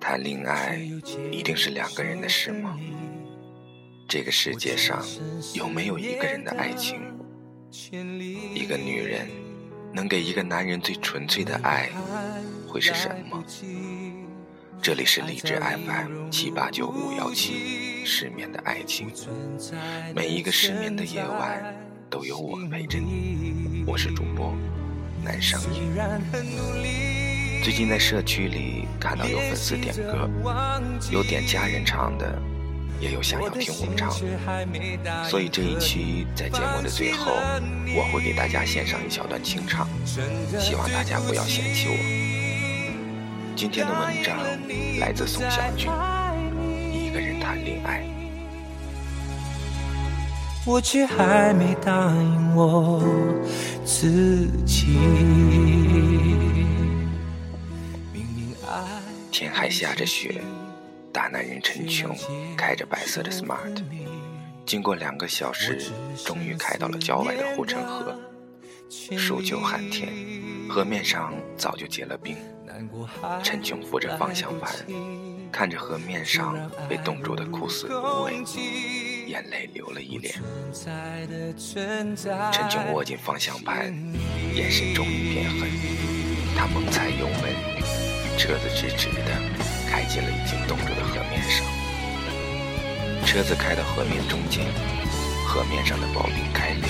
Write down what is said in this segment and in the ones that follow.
谈恋爱一定是两个人的事吗？这个世界上有没有一个人的爱情？一个女人能给一个男人最纯粹的爱会是什么？这里是荔枝 FM 七八九五幺七，失眠的爱情。每一个失眠的夜晚都有我陪着你。我是主播南商英。最近在社区里看到有粉丝点歌，有点家人唱的，也有想要听我唱的，所以这一期在节目的最后，我会给大家献上一小段清唱，希望大家不要嫌弃我。今天的文章来自宋小军，一个人谈恋爱，我却还没答应我自己。天还下着雪，大男人陈琼开着白色的 smart，经过两个小时，终于开到了郊外的护城河。数九寒天，河面上早就结了冰。陈琼扶着方向盘，看着河面上被冻住的枯死芦苇，眼泪流了一脸。陈琼握紧方向盘，眼神终于变狠，他猛踩油门。车子直直的开进了已经冻住的河面上，车子开到河面中间，河面上的薄冰开裂，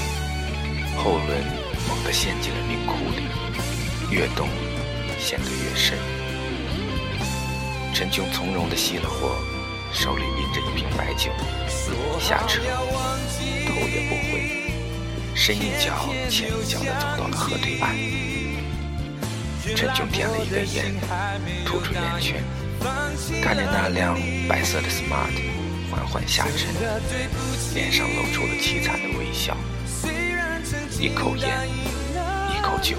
后轮猛地陷进了冰窟里，越冻陷得越深。陈琼从容地熄了火，手里拎着一瓶白酒，下车，头也不回，深一脚浅一脚地走到了河对岸。陈琼点了一根烟，吐出烟圈，看着那辆白色的 smart 缓缓下沉，脸上露出了凄惨的微笑。一口烟，一口酒，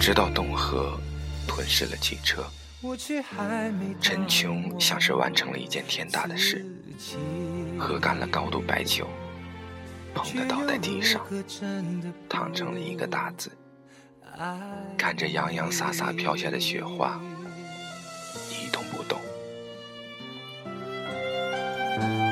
直到冻河吞噬了汽车。陈琼像是完成了一件天大的事，喝干了高度白酒，砰的倒在地上，躺成了一个大字。看着洋洋洒洒飘下的雪花。thank you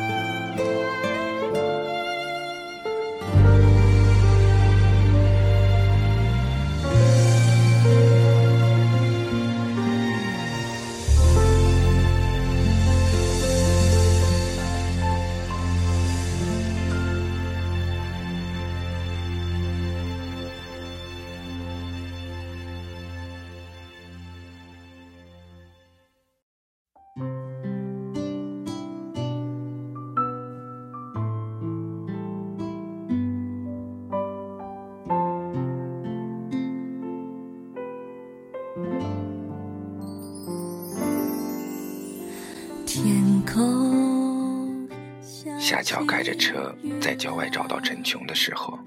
夏乔开着车在郊外找到陈琼的时候，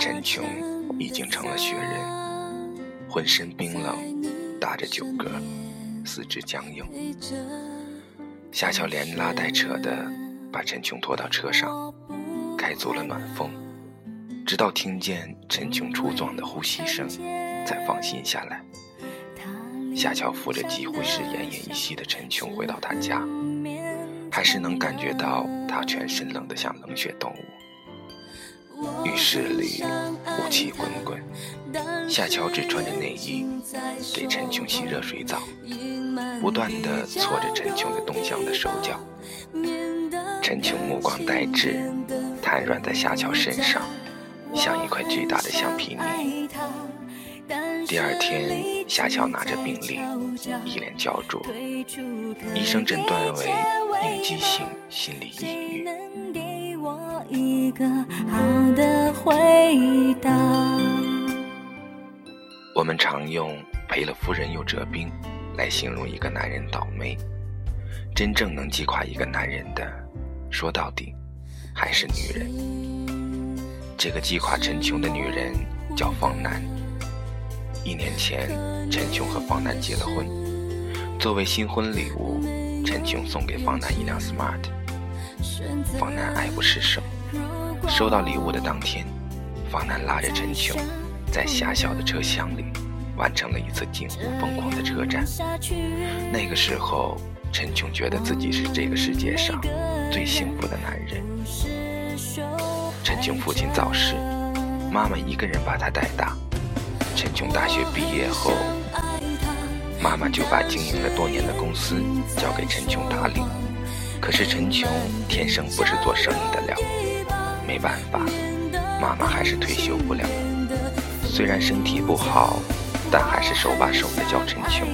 陈琼已经成了雪人，浑身冰冷，打着酒嗝，四肢僵硬。夏乔连拉带扯的把陈琼拖到车上，开足了暖风，直到听见陈琼粗壮的呼吸声，才放心下来。夏乔扶着几乎是奄奄一息的陈琼回到他家。还是能感觉到他全身冷得像冷血动物。浴室里雾气滚滚，夏乔只穿着内衣给陈琼洗热水澡，不断地搓着陈琼的冻僵的手脚。陈琼目光呆滞，瘫软在夏乔身上，像一块巨大的橡皮泥。第二天，夏乔拿着病历，一脸焦灼。医生诊断为。应激性心理抑郁。我们常用“赔了夫人又折兵”来形容一个男人倒霉。真正能击垮一个男人的，说到底，还是女人。这个击垮陈琼的女人，叫方楠。一年前，陈琼和方楠结了婚。作为新婚礼物，陈琼送给方南一辆 Smart。方南爱不释手。收到礼物的当天，方南拉着陈琼，在狭小的车厢里，完成了一次近乎疯狂的车站。那个时候，陈琼觉得自己是这个世界上最幸福的男人。陈琼父亲早逝，妈妈一个人把他带大。陈琼大学毕业后，妈妈就把经营了多年的公司交给陈琼打理。可是陈琼天生不是做生意的料，没办法，妈妈还是退休不了。虽然身体不好，但还是手把手的教陈琼。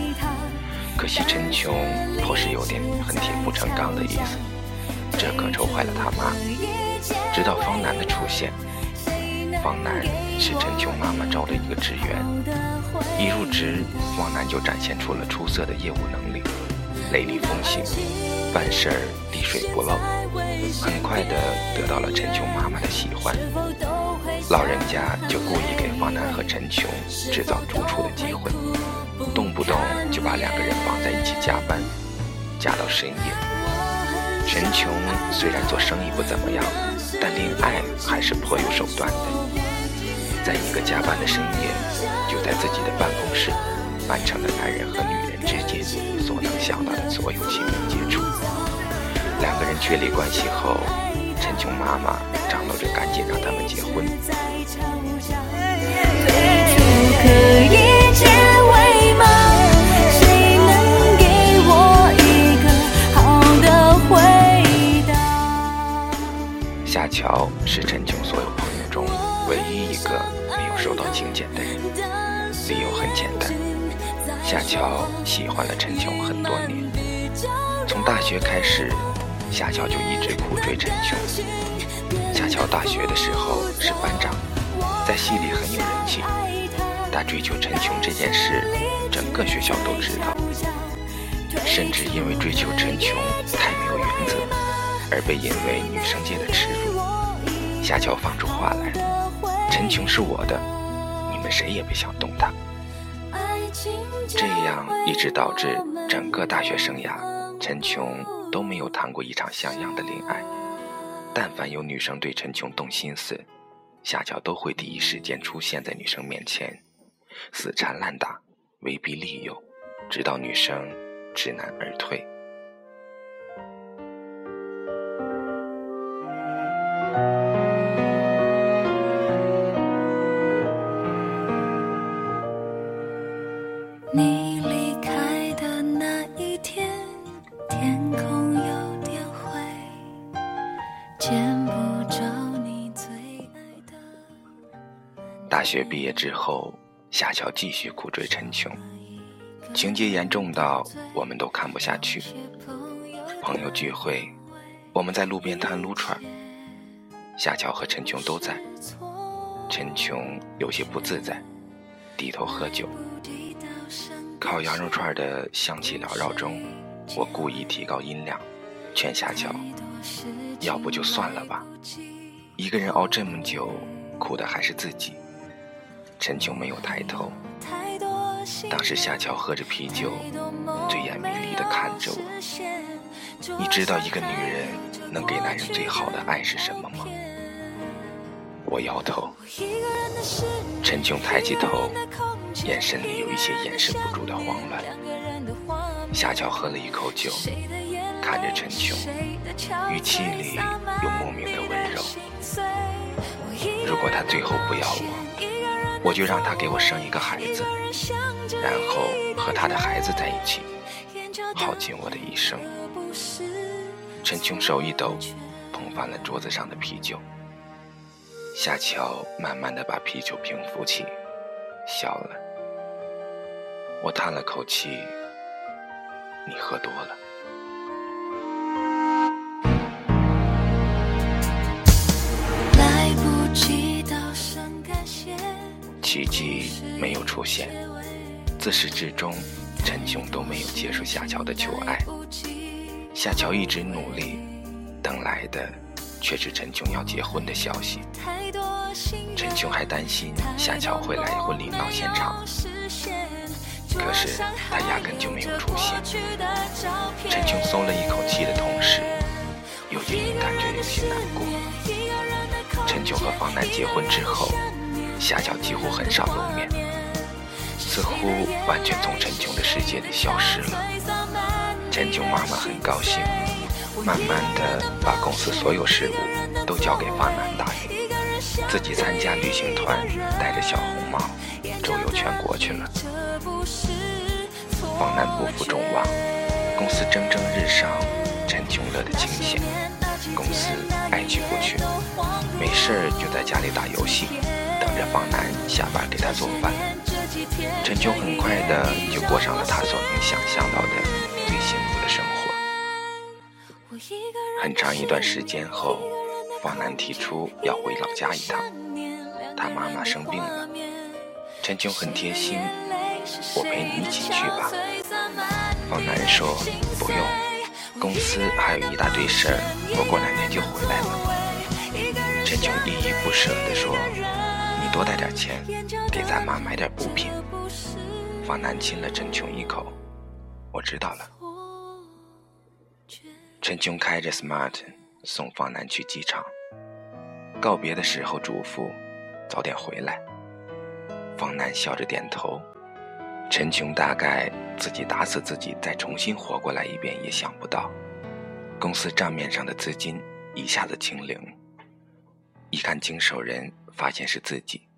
可惜陈琼颇是有点恨铁不成钢的意思，这可愁坏了他妈。直到方南的出现。方南是陈琼妈妈招的一个职员，一入职，方南就展现出了出色的业务能力，雷厉风行，办事儿滴水不漏，很快的得到了陈琼妈妈的喜欢。老人家就故意给方南和陈琼制造独处的机会，动不动就把两个人绑在一起加班，加到深夜。陈琼虽然做生意不怎么样，但恋爱还是颇有手段的。在一个加班的深夜，就在自己的办公室完成了男人和女人之间所能想到的所有亲密接触。两个人确立关系后，陈琼妈妈张罗着赶紧让他们结婚。夏乔是陈琼唯一一个没有。收到请柬的人，理由很简单，夏乔喜欢了陈琼很多年，从大学开始，夏乔就一直苦追陈琼。夏乔大学的时候是班长，在系里很有人气，但追求陈琼这件事，整个学校都知道，甚至因为追求陈琼太没有原则，而被引为女生界的耻辱。夏乔放出话来：“陈琼是我的。”你们谁也别想动他，这样一直导致整个大学生涯，陈琼都没有谈过一场像样的恋爱。但凡有女生对陈琼动心思，夏乔都会第一时间出现在女生面前，死缠烂打，威逼利诱，直到女生知难而退。大学毕业之后，夏乔继续苦追陈琼，情节严重到我们都看不下去。朋友聚会，我们在路边摊撸串，夏乔和陈琼都在。陈琼有些不自在，低头喝酒。烤羊肉串的香气缭绕中，我故意提高音量，劝夏乔：“要不就算了吧，一个人熬这么久，苦的还是自己。”陈琼没有抬头。当时夏乔喝着啤酒，醉眼迷离地看着我。你知道一个女人能给男人最好的爱是什么吗？我摇头。陈琼抬起头，眼神里有一些掩饰不住的慌乱。夏乔喝了一口酒，看着陈琼，语气里有莫名的温柔。如果他最后不要我。我就让他给我生一个孩子，然后和他的孩子在一起，耗尽我的一生。陈琼手一抖，碰翻了桌子上的啤酒。夏乔慢慢的把啤酒瓶扶起，笑了。我叹了口气，你喝多了。奇迹没有出现，自始至终，陈琼都没有结束夏乔的求爱。夏乔一直努力，等来的却是陈琼要结婚的消息。陈琼还担心夏乔会来婚礼闹现场，可是他压根就没有出现。陈琼松了一口气的同时，又隐隐感觉有些难过。陈琼和方楠结婚之后，夏乔几乎很少露面，似乎完全从陈琼的世界里消失了。陈琼妈妈很高兴，慢慢的把公司所有事务都交给方楠打理。自己参加旅行团，戴着小红帽，周游全国去了。方南不负众望，公司蒸蒸日上，陈琼乐得清闲。公司爱去不去，没事就在家里打游戏，等着方南下班给他做饭。陈琼很快的就过上了他所能想象到的最幸福的生活。很长一段时间后。方南提出要回老家一趟，他妈妈生病了。陈琼很贴心，我陪你一起去吧。方南说不用，公司还有一大堆事儿，我过两天就回来了。陈琼依依不舍地说：“你多带点钱，给咱妈买点补品。”方南亲了陈琼一口，我知道了。陈琼开着 smart 送方南去机场。告别的时候嘱咐：“早点回来。”方南笑着点头。陈琼大概自己打死自己再重新活过来一遍也想不到，公司账面上的资金一下子清零。一看经手人，发现是自己，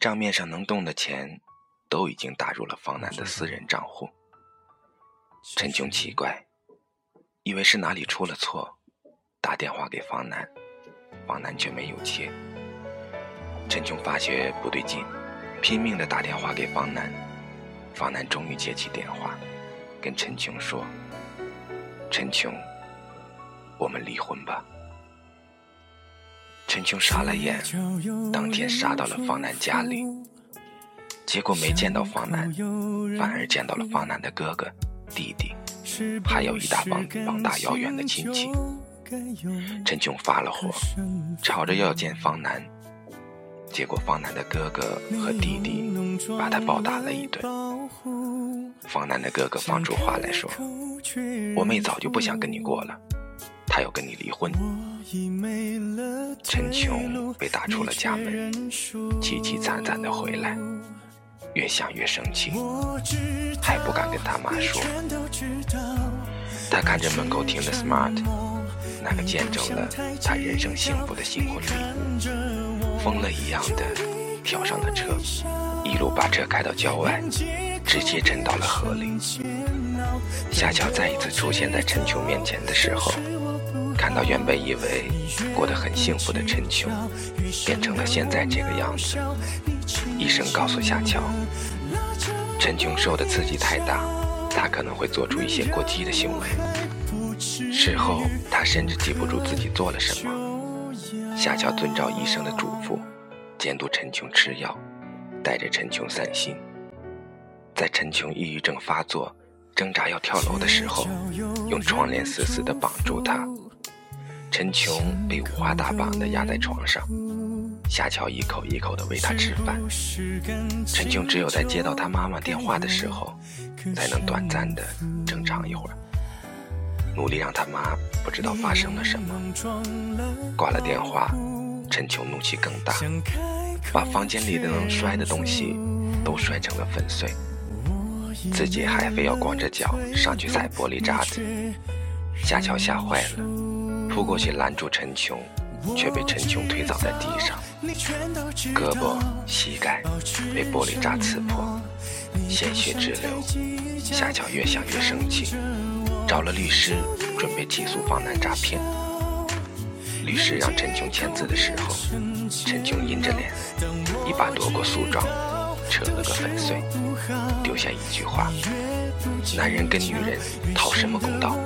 账面上能动的钱都已经打入了方南的私人账户。陈琼奇怪，以为是哪里出了错，打电话给方南。方南却没有接。陈琼发觉不对劲，拼命的打电话给方南。方南终于接起电话，跟陈琼说：“陈琼，我们离婚吧。”陈琼傻了眼，当天杀到了方南家里，结果没见到方南，反而见到了方南的哥哥、弟弟，还有一大帮膀大腰圆的亲戚。陈琼发了火，吵着要见方南，结果方南的哥哥和弟弟把他暴打了一顿。方南的哥哥放出话来说：“我妹早就不想跟你过了，她要跟你离婚。”陈琼被打出了家门，凄凄惨惨的回来，越想越生气，还不敢跟他妈说。他看着门口停的 smart。那个见证了他人生幸福的新婚礼物，疯了一样的跳上了车，一路把车开到郊外，直接沉到了河里。夏乔再一次出现在陈琼面前的时候，看到原本以为过得很幸福的陈琼，变成了现在这个样子。医生告诉夏乔，陈琼受的刺激太大，他可能会做出一些过激的行为。事后，他甚至记不住自己做了什么。夏乔遵照医生的嘱咐，监督陈琼吃药，带着陈琼散心。在陈琼抑郁症发作、挣扎要跳楼的时候，用窗帘死死地绑住她。陈琼被五花大绑的压在床上，夏乔一口一口的喂她吃饭。陈琼只有在接到他妈妈电话的时候，才能短暂的正常一会儿。努力让他妈不知道发生了什么。挂了电话，陈琼怒气更大，把房间里的能摔的东西都摔成了粉碎，自己还非要光着脚上去踩玻璃渣子。夏乔吓坏了，扑过去拦住陈琼，却被陈琼推倒在地上，胳膊、膝盖被玻璃渣刺破，鲜血直流。夏乔越想越生气。找了律师，准备起诉方南诈骗。律师让陈琼签字的时候，陈琼阴着脸，一把夺过诉状，扯了个粉碎，丢下一句话：“男人跟女人讨什么公道？”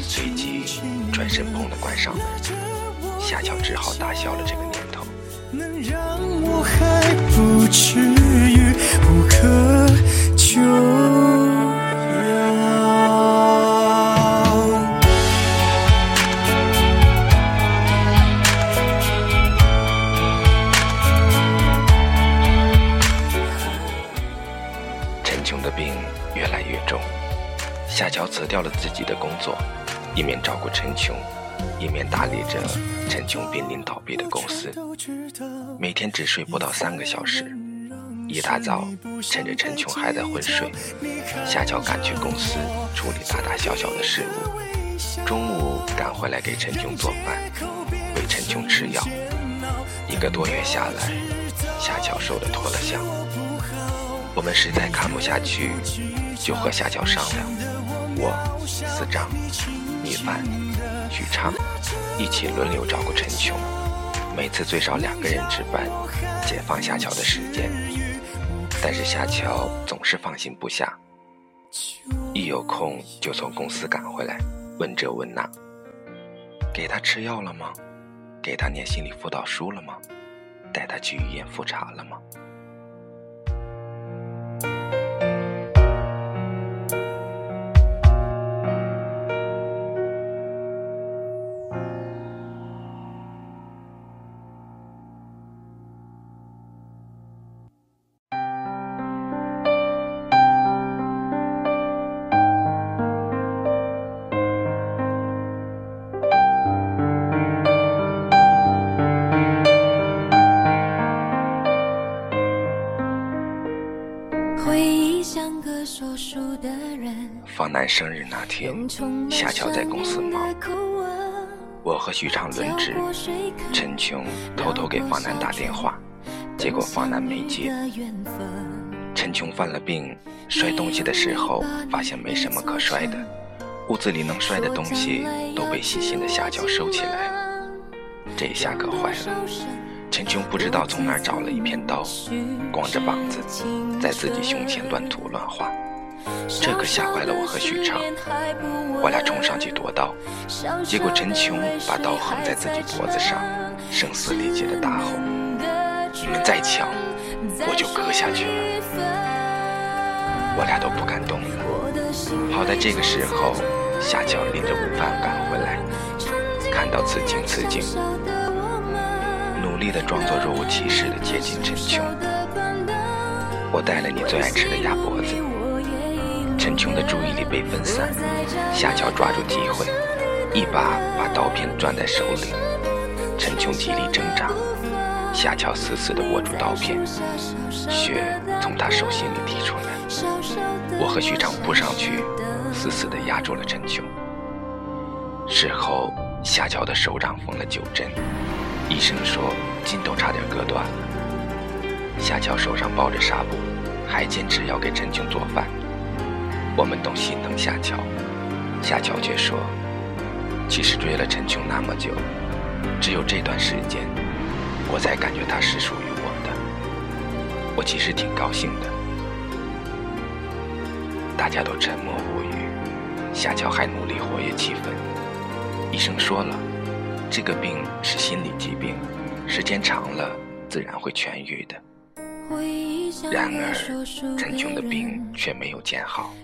随即转身砰的关上门。夏乔只好打消了这个念头。掉了自己的工作，一面照顾陈琼，一面打理着陈琼濒临倒闭的公司，每天只睡不到三个小时。一大早，趁着陈琼还在昏睡，夏乔赶去公司处理大大小小的事务，中午赶回来给陈琼做饭，喂陈琼吃药。一个多月下来，夏乔瘦得脱了相。我们实在看不下去，就和夏乔商量，我、司长、米饭、许昌一起轮流照顾陈琼，每次最少两个人值班，解放夏乔的时间。但是夏乔总是放心不下，一有空就从公司赶回来，问这问那。给他吃药了吗？给他念心理辅导书了吗？带他去医院复查了吗？方楠生日那天，夏乔在公司忙，我和许畅轮值。陈琼偷偷给方楠打电话，结果方楠没接。陈琼犯了病，摔东西的时候发现没什么可摔的，屋子里能摔的东西都被细心的夏乔收起来。这下可坏了，陈琼不知道从哪儿找了一片刀，光着膀子在自己胸前乱涂乱画。这可吓坏了我和许昌，我俩冲上去夺刀，结果陈琼把刀横在自己脖子上，声嘶力竭的大吼：“你们再抢，我就割下去了！”我俩都不敢动。好在这个时候，夏乔拎着午饭赶回来，看到此情此景，努力的装作若无其事的接近陈琼。我带了你最爱吃的鸭脖子。陈琼的注意力被分散，夏乔抓住机会，一把把刀片攥在手里。陈琼极力挣扎，夏乔死死地握住刀片，血从他手心里滴出来。我和徐长扑上去，死死地压住了陈琼。事后，夏乔的手掌缝了九针，医生说筋都差点割断了。夏乔手上包着纱布，还坚持要给陈琼做饭。我们都心疼夏乔，夏乔却说：“其实追了陈琼那么久，只有这段时间，我才感觉他是属于我的。我其实挺高兴的。”大家都沉默无语。夏乔还努力活跃气氛。医生说了，这个病是心理疾病，时间长了自然会痊愈的。然而，陈琼的病却没有见好。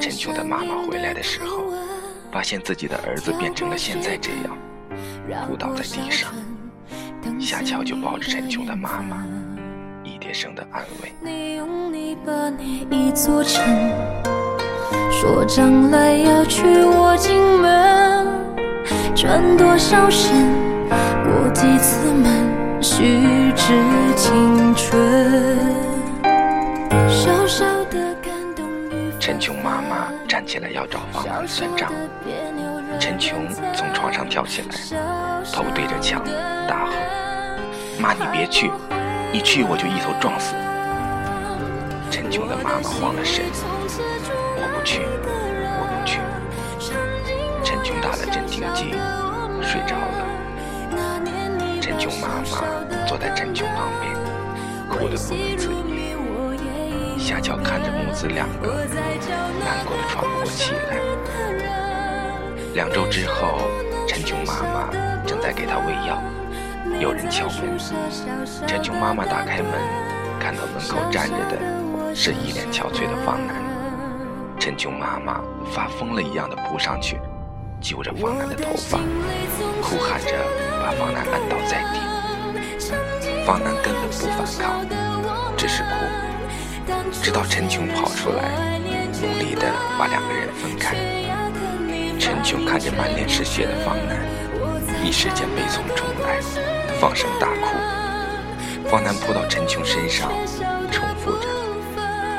陈琼的妈妈回来的时候，发现自己的儿子变成了现在这样，扑倒在地上。夏乔就抱着陈琼的妈妈，一叠声的安慰。说将来要娶我进门，转多少身，过几次门，虚掷青春。陈琼妈妈站起来要找方楠算账，陈琼从床上跳起来，头对着墙大吼：“妈，你别去，一去我就一头撞死。”陈琼的妈妈慌了神：“我不去，我不去。”陈琼打了镇定剂，睡着了。陈琼妈妈坐在陈琼旁边，哭得不能自已。夏乔看着母子两个，难过的喘不过气来。两周之后，陈琼妈妈正在给他喂药，有人敲门。陈琼妈妈打开门，看到门口站着的是一脸憔悴的方楠。陈琼妈妈发疯了一样的扑上去，揪着方楠的头发，哭喊着把方楠按倒在地。方楠根本不反抗，只是哭。直到陈琼跑出来，努力地把两个人分开。陈琼看着满脸是血的方南，一时间悲从中来，放声大哭。方南扑到陈琼身上，重复着：“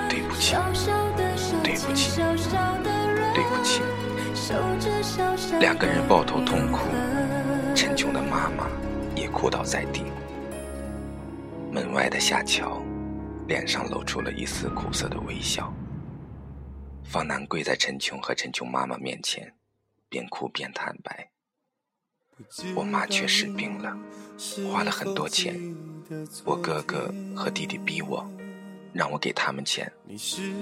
对不起，对不起，对不起。”两个人抱头痛哭，陈琼的妈妈也哭倒在地。门外的夏乔脸上露出了一丝苦涩的微笑。方南跪在陈琼和陈琼妈妈面前，边哭边坦白：“我妈确实病了，花了很多钱。我哥哥和弟弟逼我，让我给他们钱，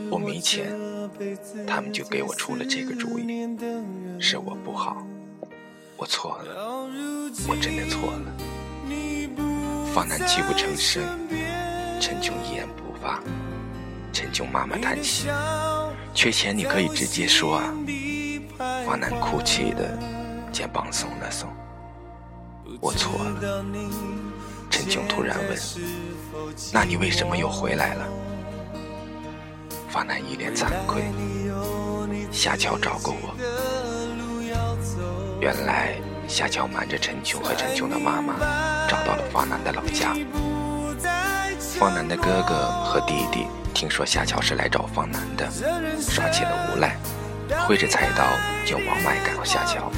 我没钱，他们就给我出了这个主意。是我不好，我错了，我真的错了。”方南泣不成声，陈琼一言不发。陈琼妈妈叹息。缺钱你可以直接说啊！方南哭泣的肩膀耸了耸。我错了。陈琼突然问：“那你为什么又回来了？”方南一脸惭愧。夏乔找过我。原来夏乔瞒着陈琼和陈琼的妈妈，找到了方南的老家。方南的哥哥和弟弟。听说夏乔是来找方南的，耍起了无赖，挥着菜刀就往外赶夏乔。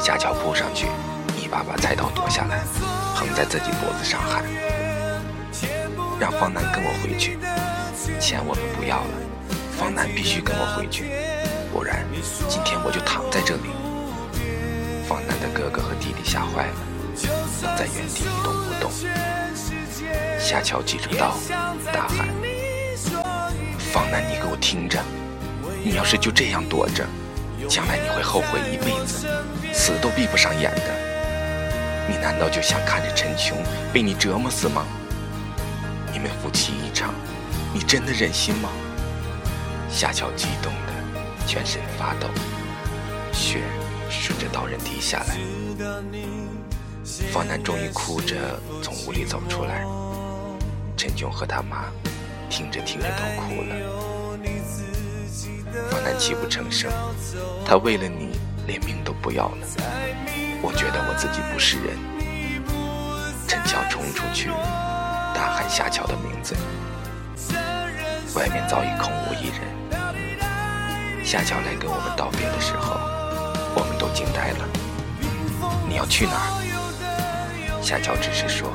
夏乔扑上去，一把把菜刀夺下来，横在自己脖子上喊：“让方南跟我回去，钱我们不要了，方南必须跟我回去，不然今天我就躺在这里。”方南的哥哥和弟弟吓坏了，愣在原地一动不动。夏乔记住刀，大喊。方南，你给我听着！你要是就这样躲着，将来你会后悔一辈子，死都闭不上眼的。你难道就想看着陈琼被你折磨死吗？你们夫妻一场，你真的忍心吗？夏乔激动的全身发抖，血顺着刀刃滴下来。方南终于哭着从屋里走出来，陈琼和他妈。听着听着都哭了，方南泣不成声。他为了你连命都不要了。我觉得我自己不是人。陈乔冲出去，大喊夏乔的名字。外面早已空无一人。夏乔来跟我们道别的时候，我们都惊呆了。你要去哪儿？夏乔只是说，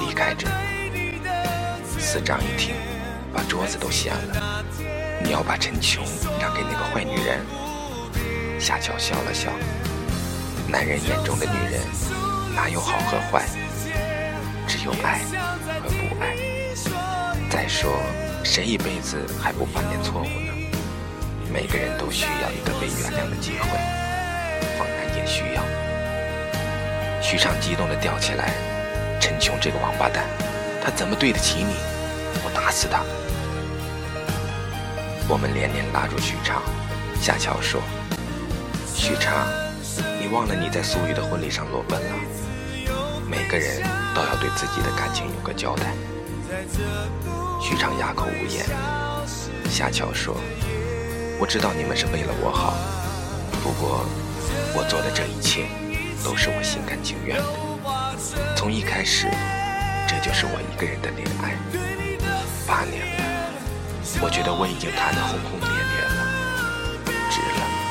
离开这里。司长一听，把桌子都掀了。你要把陈琼让给那个坏女人？夏乔笑了笑。男人眼中的女人，哪有好和坏？只有爱和不爱。再说，谁一辈子还不犯点错误呢？每个人都需要一个被原谅的机会，方南也需要。许昌激动地吊起来：“陈琼这个王八蛋，他怎么对得起你？”我打死他！我们连连拉住许昌。夏乔说：“许昌，你忘了你在苏玉的婚礼上裸奔了？每个人都要对自己的感情有个交代。”许昌哑口无言。夏乔说：“我知道你们是为了我好，不过我做的这一切都是我心甘情愿的。从一开始，这就是我一个人的恋爱。”八年了，我觉得我已经谈得轰轰烈烈了，值了。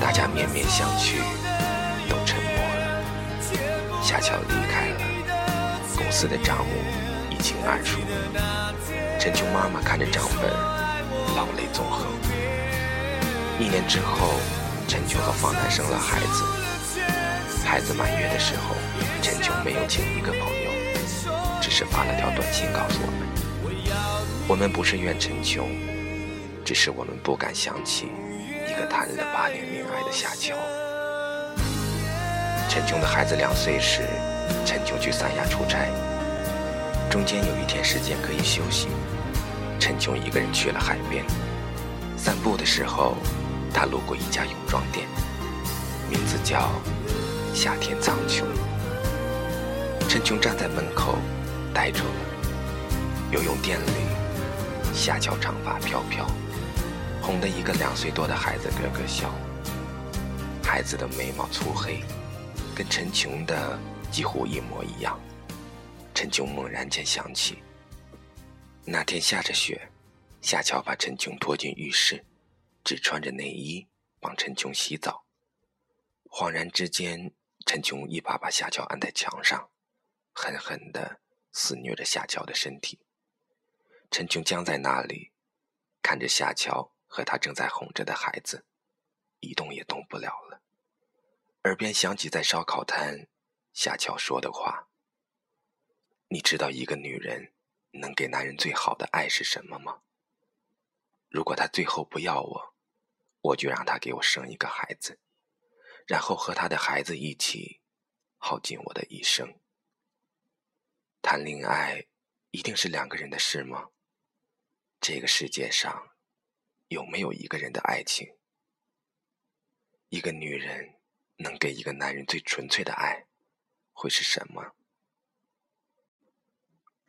大家面面相觑，都沉默了。夏乔离开了，公司的账目一清二楚。陈琼妈妈看着账本，老泪纵横。一年之后，陈琼和方南生了孩子。孩子满月的时候，陈琼没有请一个朋友，只是发了条短信告诉我们。我们不是怨陈琼，只是我们不敢想起一个谈了八年恋爱的夏乔。陈琼的孩子两岁时，陈琼去三亚出差，中间有一天时间可以休息，陈琼一个人去了海边。散步的时候，他路过一家泳装店，名字叫夏天苍穹。陈琼站在门口，呆住了。游泳店里。夏乔长发飘飘，哄得一个两岁多的孩子咯咯笑。孩子的眉毛粗黑，跟陈琼的几乎一模一样。陈琼猛然间想起，那天下着雪，夏乔把陈琼拖进浴室，只穿着内衣帮陈琼洗澡。恍然之间，陈琼一把把夏乔按在墙上，狠狠地肆虐着夏乔的身体。陈琼僵在那里，看着夏乔和他正在哄着的孩子，一动也动不了了。耳边响起在烧烤摊夏乔说的话：“你知道一个女人能给男人最好的爱是什么吗？如果他最后不要我，我就让他给我生一个孩子，然后和他的孩子一起耗尽我的一生。谈恋爱一定是两个人的事吗？”这个世界上有没有一个人的爱情？一个女人能给一个男人最纯粹的爱，会是什么？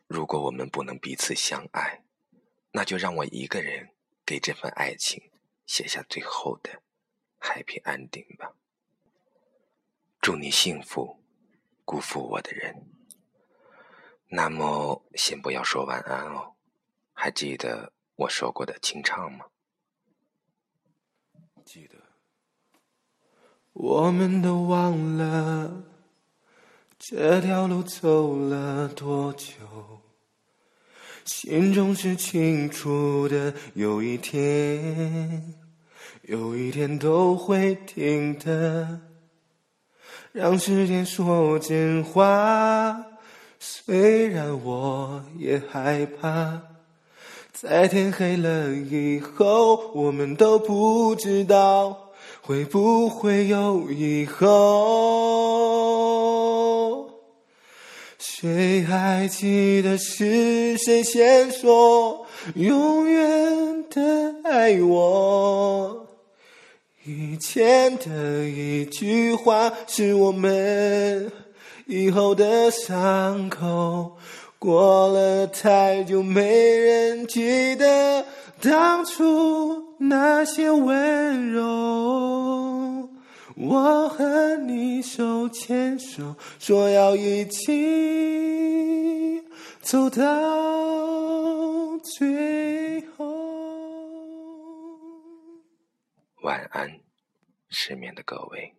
如果我们不能彼此相爱，那就让我一个人给这份爱情写下最后的 happy ending 吧。祝你幸福，辜负我的人。那么，先不要说晚安哦。还记得我说过的清唱吗？记得。我们都忘了这条路走了多久，心中是清楚的。有一天，有一天都会停的。让时间说真话，虽然我也害怕。在天黑了以后，我们都不知道会不会有以后。谁还记得是谁先说永远的爱我？以前的一句话，是我们以后的伤口。过了太久，没人记得当初那些温柔。我和你手牵手，说要一起走到最后。晚安，失眠的各位。